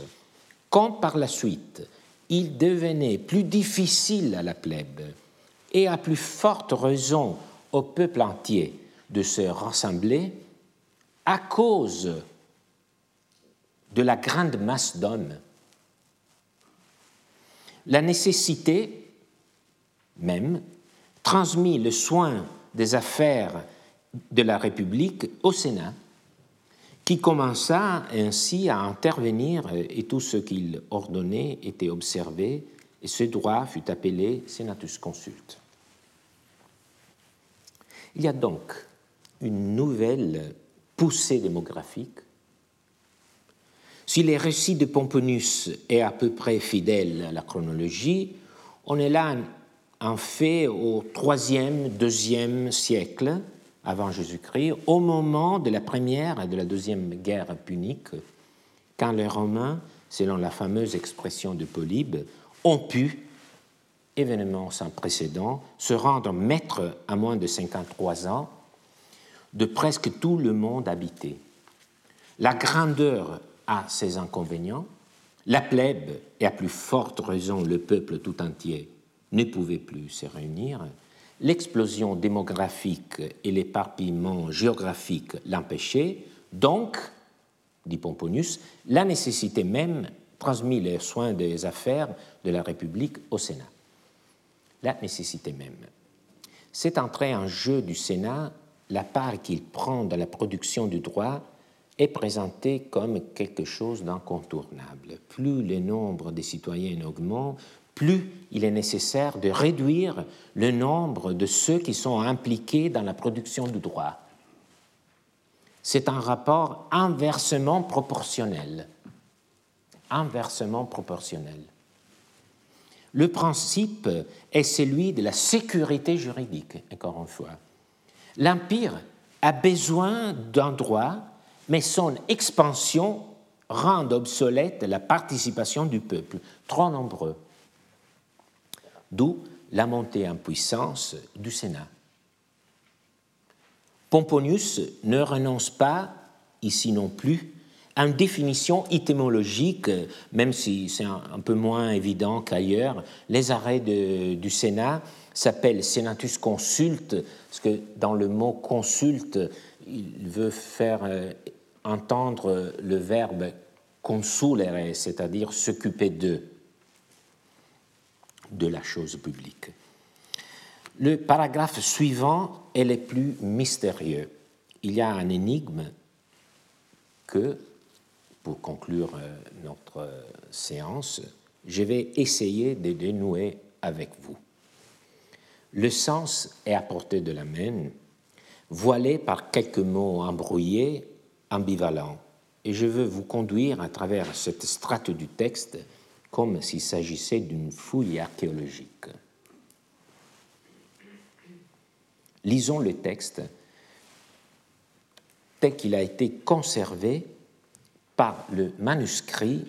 Quand par la suite il devenait plus difficile à la plèbe et à plus forte raison au peuple entier de se rassembler à cause de la grande masse d'hommes. La nécessité même transmit le soin des affaires de la République au Sénat, qui commença ainsi à intervenir et tout ce qu'il ordonnait était observé, et ce droit fut appelé senatus consulte. Il y a donc une nouvelle poussée démographique. Si les récits de Pomponius est à peu près fidèle à la chronologie, on est là en fait au troisième, deuxième siècle avant Jésus-Christ, au moment de la première et de la deuxième guerre punique, quand les Romains, selon la fameuse expression de Polybe, ont pu, événement sans précédent, se rendre maîtres à moins de 53 ans de presque tout le monde habité. La grandeur a ses inconvénients, la plèbe, et à plus forte raison le peuple tout entier, ne pouvait plus se réunir, l'explosion démographique et l'éparpillement géographique l'empêchaient, donc, dit Pomponius, la nécessité même transmit les soins des affaires de la République au Sénat. La nécessité même. Cette entrée en jeu du Sénat, la part qu'il prend dans la production du droit, est présentée comme quelque chose d'incontournable. Plus le nombre des citoyens augmente, plus il est nécessaire de réduire le nombre de ceux qui sont impliqués dans la production du droit. C'est un rapport inversement proportionnel. Inversement proportionnel. Le principe est celui de la sécurité juridique, encore une fois. L'Empire a besoin d'un droit, mais son expansion rend obsolète la participation du peuple, trop nombreux d'où la montée en puissance du Sénat. Pomponius ne renonce pas, ici non plus, à une définition étymologique, même si c'est un, peu moins évident qu'ailleurs. Les arrêts du Sénat s'appellent senatus consulte, parce que dans le mot consulte, il veut faire euh, entendre le verbe consulere, c'est-à-dire s'occuper d'eux de la chose publique. Le paragraphe suivant est le plus mystérieux. Il y a un énigme que, pour conclure euh, notre euh, séance, je vais essayer de dénouer avec vous. Le sens est à portée de la main, voilé par quelques mots embrouillés, ambivalents, et je veux vous conduire à travers cette strate du texte comme s'il s'agissait d'une fouille archéologique. Lisons le texte tel qu'il a été conservé par le manuscrit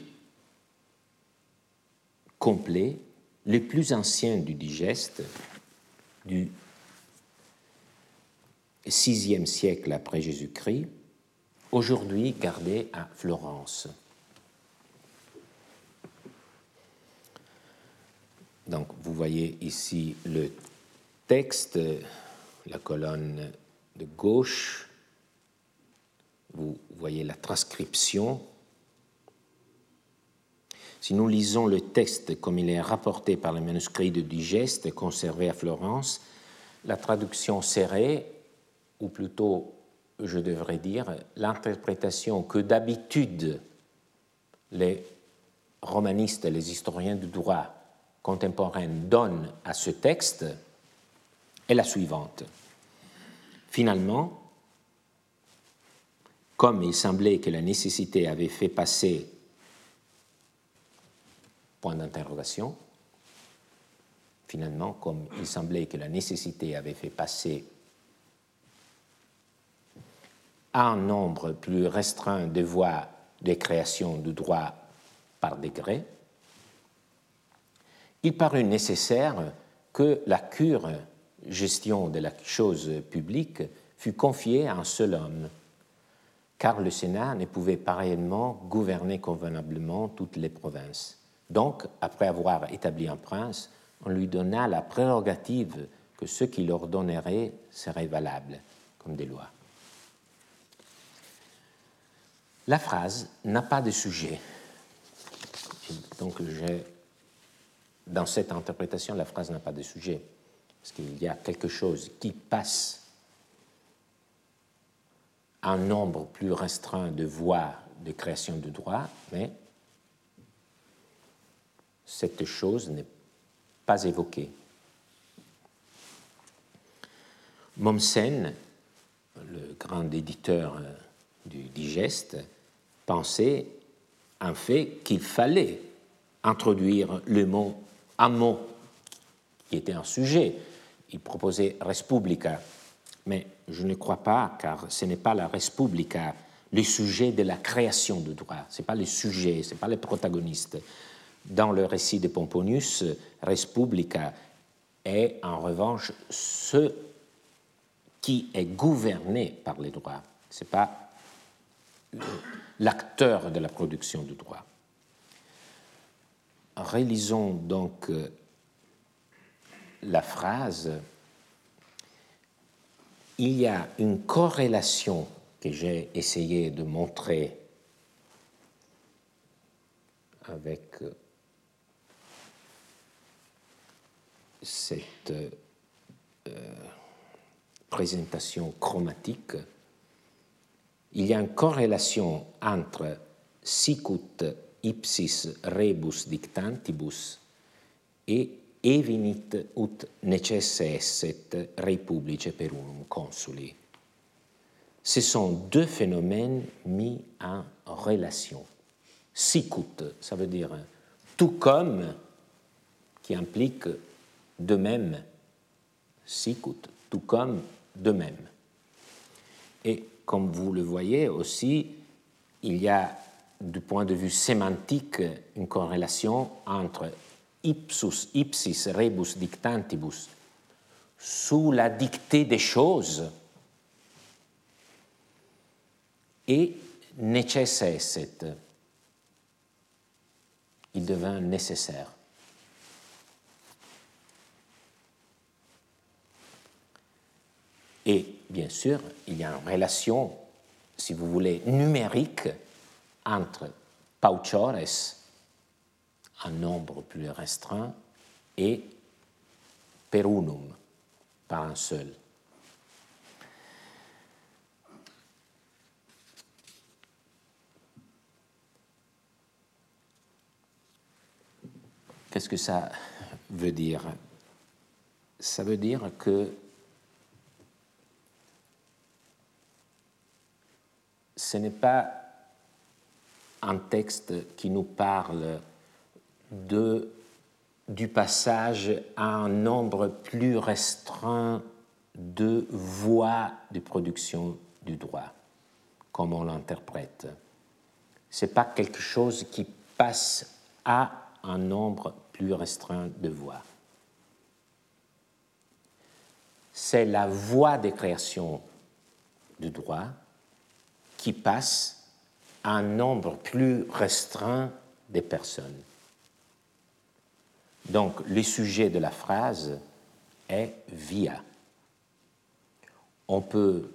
complet, le plus ancien du digeste, du VIe siècle après Jésus-Christ, aujourd'hui gardé à Florence. Donc, vous voyez ici le texte, la colonne de gauche. Vous voyez la transcription. Si nous lisons le texte comme il est rapporté par le manuscrit de Digeste conservé à Florence, la traduction serrée, ou plutôt, je devrais dire, l'interprétation que d'habitude les romanistes les historiens du droit contemporaine donne à ce texte est la suivante. Finalement, comme il semblait que la nécessité avait fait passer finalement, comme il semblait que la nécessité avait fait passer un nombre plus restreint de voies de création du droit par décret, il parut nécessaire que la cure gestion de la chose publique fût confiée à un seul homme, car le Sénat ne pouvait pas réellement gouverner convenablement toutes les provinces. Donc, après avoir établi un prince, on lui donna la prérogative que ce qu'il ordonnerait serait valable comme des lois. La phrase n'a pas de sujet. Donc, j'ai dans cette interprétation, la phrase n'a pas de sujet, parce qu'il y a quelque chose qui passe un nombre plus restreint de voies de création de droit, mais cette chose n'est pas évoquée. Mommsen, le grand éditeur euh, du digeste, pensait en fait qu'il fallait introduire le mot un mot qui était un sujet. Il proposait Respublica, mais je ne crois pas, car ce n'est pas la Respublica le sujet de la création du droit, ce n'est pas le sujet, ce n'est pas le protagoniste. Dans le récit de Pomponius, Respublica est en revanche ce qui est gouverné par les droits. Ce n'est pas l'acteur de la production du droit. Relisons donc euh, la phrase. Il y a une corrélation que j'ai essayé de montrer avec euh, cette euh, présentation chromatique, il y a une corrélation entre sicut ipsis rebus dictantibus et evinit ut necesse esset rei publice per unum consuli. Ce sont deux phénomènes mis en relation. Sicut, ça veut dire tout comme, qui implique de même. Sicut, tout comme, de même. Et comme vous le voyez aussi, il y a du point de vue sémantique une corrélation entre ipsus, ipsis rebus dictantibus, sous la dictée des choses, et necesse esset, il devint nécessaire. Et bien sûr, il y a une relation, si vous voulez, numérique entre pauchores, un nombre plus restreint, et perunum, par un seul. Qu'est-ce que ça veut dire? Ça veut dire que ce n'est pas un texte qui nous parle de, du passage à un nombre plus restreint de voies de production du droit, comme on l'interprète. Ce n'est pas quelque chose qui passe à un nombre plus restreint de voies. C'est la voie de création du droit qui passe à un nombre plus restreint de personnes. Donc le sujet de la phrase est via. On, peut,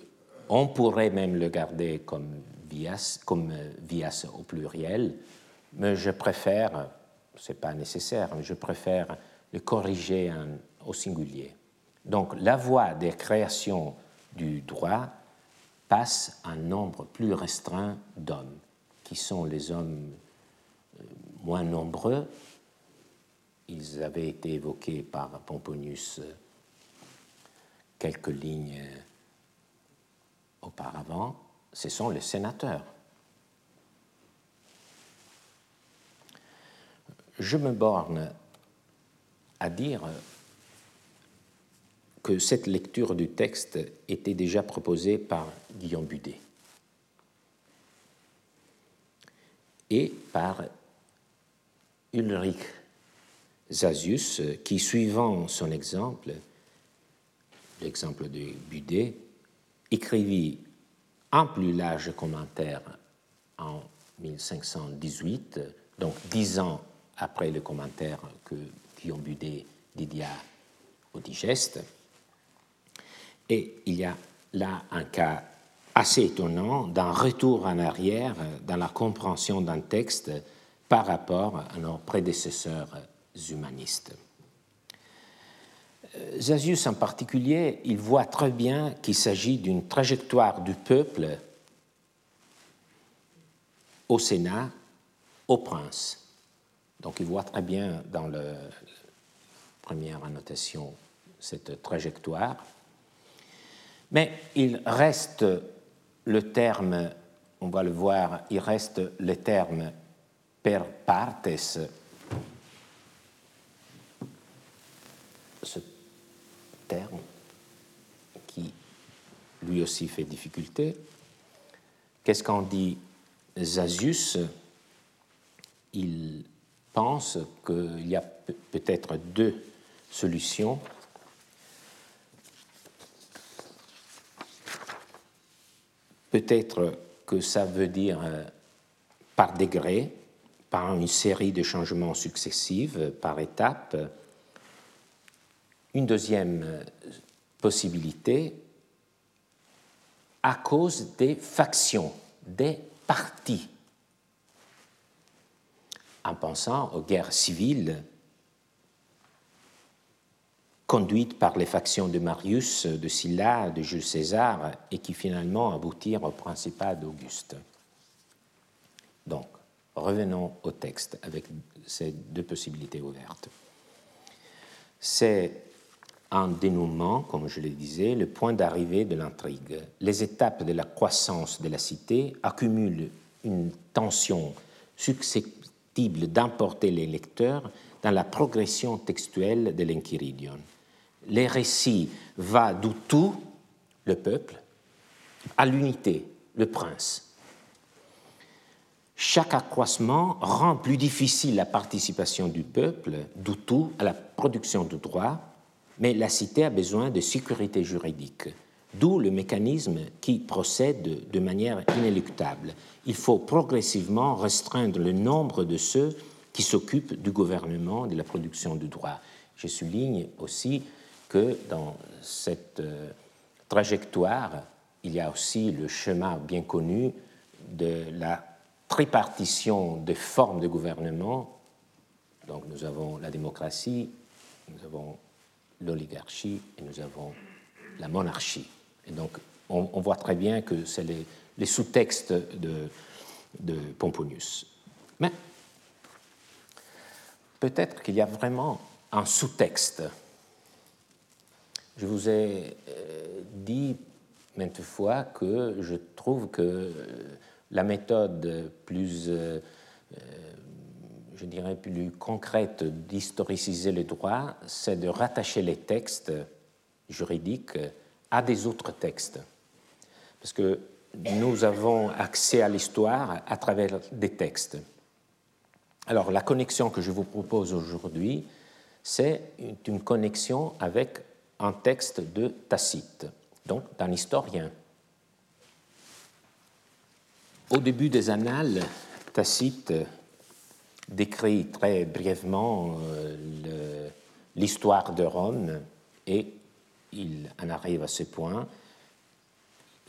on pourrait même le garder comme vias, comme vias au pluriel, mais je préfère, ce n'est pas nécessaire, mais je préfère le corriger au singulier. Donc la voie des créations du droit passe un nombre plus restreint d'hommes, qui sont les hommes euh, moins nombreux. Ils avaient été évoqués par Pomponius euh, quelques lignes euh, auparavant. Ce sont les sénateurs. Je me borne à dire que cette lecture du texte était déjà proposée par Guillaume Budet et par Ulrich Zasius, qui, suivant son exemple, l'exemple de Budet, écrivit un plus large commentaire en 1518, donc dix ans après le commentaire que Guillaume Budet dédia au digeste. Et il y a là un cas assez étonnant d'un retour en arrière dans la compréhension d'un texte par rapport à nos prédécesseurs humanistes. Zasius en particulier, il voit très bien qu'il s'agit d'une trajectoire du peuple au Sénat, au prince. Donc il voit très bien dans la première annotation cette trajectoire. Mais il reste le terme, on va le voir, il reste le terme per partes, ce terme qui lui aussi fait difficulté. Qu'est-ce qu'en dit Zasius Il pense qu'il y a peut-être deux solutions. Peut-être que ça veut dire euh, par degré, par une série de changements successifs, par étapes. Une deuxième euh, possibilité, à cause des factions, des partis en pensant aux guerres civiles conduites par les factions de Marius, de Sylla, de Jules César, et qui finalement aboutirent au Principat d'Auguste. Donc, revenons au texte avec ces deux possibilités ouvertes. C'est un dénouement, comme je le disais, le point d'arrivée de l'intrigue. Les étapes de la croissance de la cité accumulent une tension successive d'importer les lecteurs dans la progression textuelle de l'Enchiridion. Les récits va du tout, le peuple, à l'unité, le prince. Chaque accroissement rend plus difficile la participation du peuple, du tout, à la production du droit, mais la cité a besoin de sécurité juridique, d'où le mécanisme qui procède de manière inéluctable il faut progressivement restreindre le nombre de ceux qui s'occupent du gouvernement, de la production du droit. Je souligne aussi que dans cette euh, trajectoire, il y a aussi le chemin bien connu de la tripartition des formes de gouvernement. Donc nous avons la démocratie, nous avons l'oligarchie et nous avons la monarchie. Et donc on, voit très bien que c'est les sous-textes de Pomponius. Mais peut-être qu'il y a vraiment un sous-texte. Je vous ai euh, dit maintes fois que je trouve que la méthode plus, euh, euh, je dirais, plus concrète d'historiciser le droit, c'est de rattacher les textes juridiques à des autres textes. Parce que nous avons accès à l'histoire à travers des textes. Alors la connexion que je vous propose aujourd'hui, c'est une connexion avec un texte de Tacite, donc d'un historien. Au début des annales, Tacite décrit très brièvement euh, l'histoire de Rome et il en arrive à ce point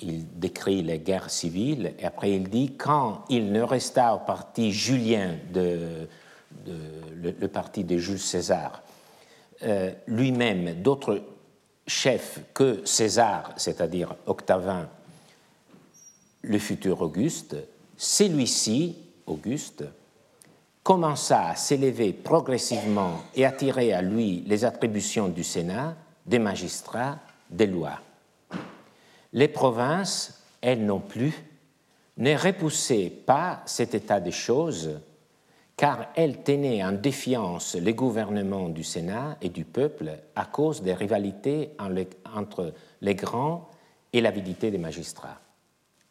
il décrit les guerres civiles, et après il dit quand il ne resta au parti julien, de, le, parti de Jules César, euh, lui-même d'autres chefs que César, c'est-à-dire Octavin, le futur Auguste, celui-ci, Auguste, commença à s'élever progressivement et à tirer à lui les attributions du Sénat, des magistrats, des lois. Les provinces, elles non plus, ne repoussaient pas cet état de choses, car elles tenaient en défiance les gouvernements du Sénat et du peuple à cause des rivalités entre les grands et l'avidité des magistrats.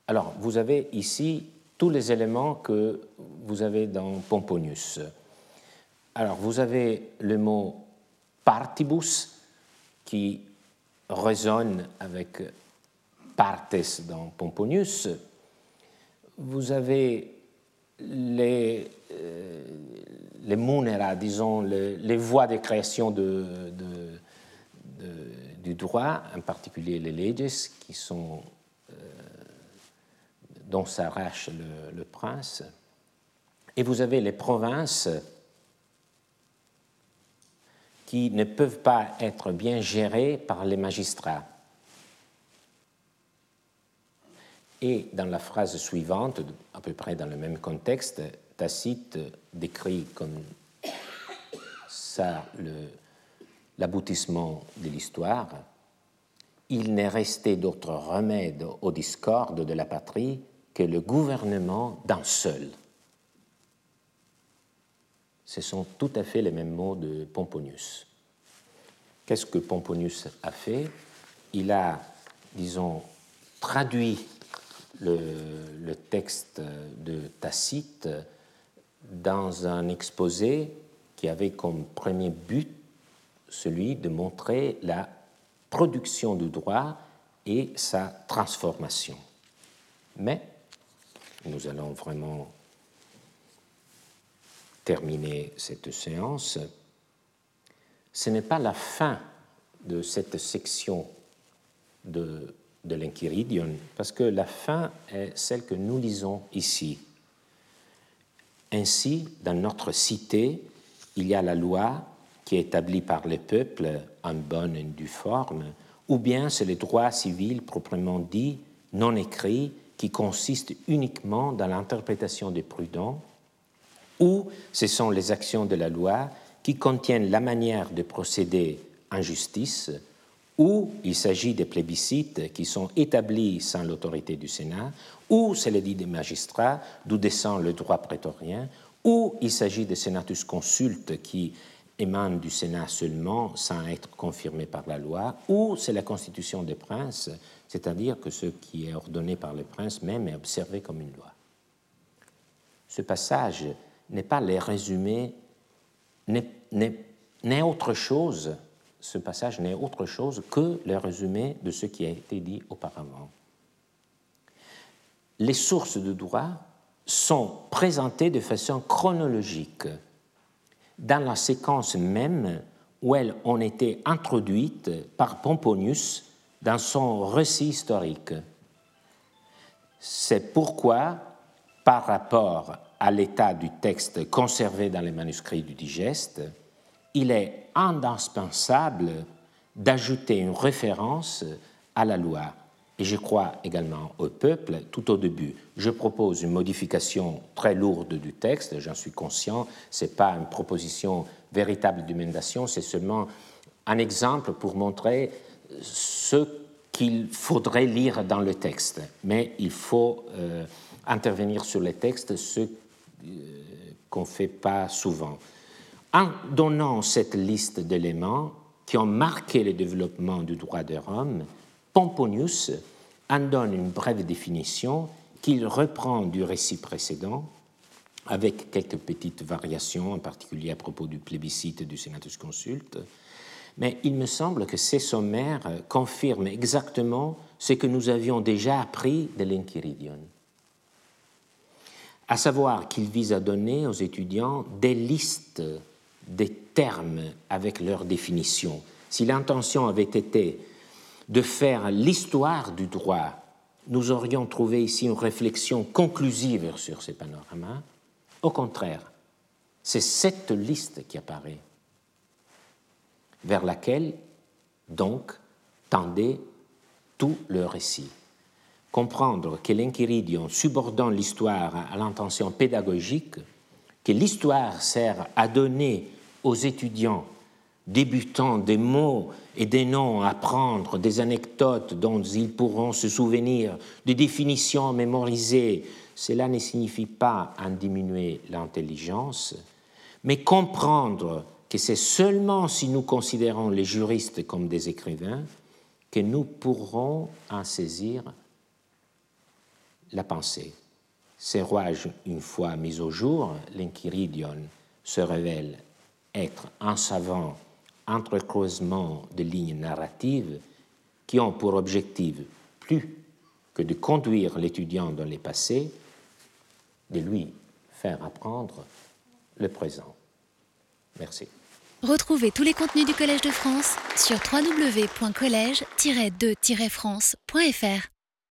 Alors, vous avez ici tous les éléments que vous avez dans Pomponius. Alors, vous avez le mot partibus qui résonne avec partes dans Pomponius, vous avez les, euh, les munera, disons, les, voies de création du droit, en particulier les leges, qui sont, euh, dont s'arrache le prince. Et vous avez les provinces qui ne peuvent pas être bien gérées par les magistrats. Et dans la phrase suivante, à peu près dans le même contexte, Tacite décrit comme ça l'aboutissement de l'histoire. il n'est resté d'autre remède aux discordes de la patrie que le gouvernement d'un seul. Ce sont tout à fait les mêmes mots de Pomponius. Qu'est-ce que Pomponius a fait? Il a, disons, traduit le, texte de Tacite dans un exposé qui avait comme premier but celui de montrer la production du droit et sa transformation. Mais nous allons vraiment terminer cette séance. Ce n'est pas la fin de cette section de, de l'Enchiridion, parce que la fin est celle que nous lisons ici. Ainsi, dans notre cité, il y a la loi qui est établie par les peuples en bonne et due forme, ou bien c'est le droit civil proprement dit, non écrit, qui consiste uniquement dans l'interprétation des prudents, ou ce sont les actions de la loi qui contiennent la manière de procéder en justice, ou il s'agit des plébiscites qui sont établis sans l'autorité du Sénat, ou c'est le dit des magistrats, d'où descend le droit prétorien, ou il s'agit des senatus consultes qui émanent du Sénat seulement sans être confirmés par la loi, ou c'est la constitution des princes, c'est-à-dire que ce qui est ordonné par les princes même est observé comme une loi. Ce passage n'est pas les résumés, n'est autre chose, ce passage n'est autre chose que le résumé de ce qui a été dit auparavant. Les sources de droit sont présentées de façon chronologique dans la séquence même où elles ont été introduites par Pomponius dans son récit historique. C'est pourquoi, par rapport à l'état du texte conservé dans les manuscrits du digeste, il est indispensable d'ajouter une référence à la loi. Et je crois également au peuple tout au début. Je propose une modification très lourde du texte, j'en suis conscient, ce n'est pas une proposition véritable d'humanitation, c'est seulement un exemple pour montrer ce qu'il faudrait lire dans le texte. Mais il faut euh, intervenir sur le texte, ce euh, qu'on ne fait pas souvent. En donnant cette liste d'éléments qui ont marqué le développement du droit de Rome, Pomponius en donne une brève définition qu'il reprend du récit précédent avec quelques petites variations, en particulier à propos du plébiscite du Senatus Consulte. Mais il me semble que ces sommaires confirment exactement ce que nous avions déjà appris de l'Enchiridion à savoir qu'il vise à donner aux étudiants des listes des termes avec leur définition. Si l'intention avait été de faire l'histoire du droit, nous aurions trouvé ici une réflexion conclusive sur ces panoramas. Au contraire, c'est cette liste qui apparaît, vers laquelle, donc, tendait tout le récit comprendre que l'Enchiridion subordonne l'histoire à l'intention pédagogique, que l'histoire sert à donner aux étudiants débutants des mots et des noms à apprendre, des anecdotes dont ils pourront se souvenir, des définitions mémorisées, cela ne signifie pas en diminuer l'intelligence, mais comprendre que c'est seulement si nous considérons les juristes comme des écrivains que nous pourrons en saisir la pensée. Ces rouages, une fois mis au jour, l'Enchiridion se révèle être un savant entrecroisement de lignes narratives qui ont pour objectif plus que de conduire l'étudiant dans les passés, de lui faire apprendre le présent. Merci. Retrouvez tous les contenus du Collège de France sur www.colège-2-france.fr.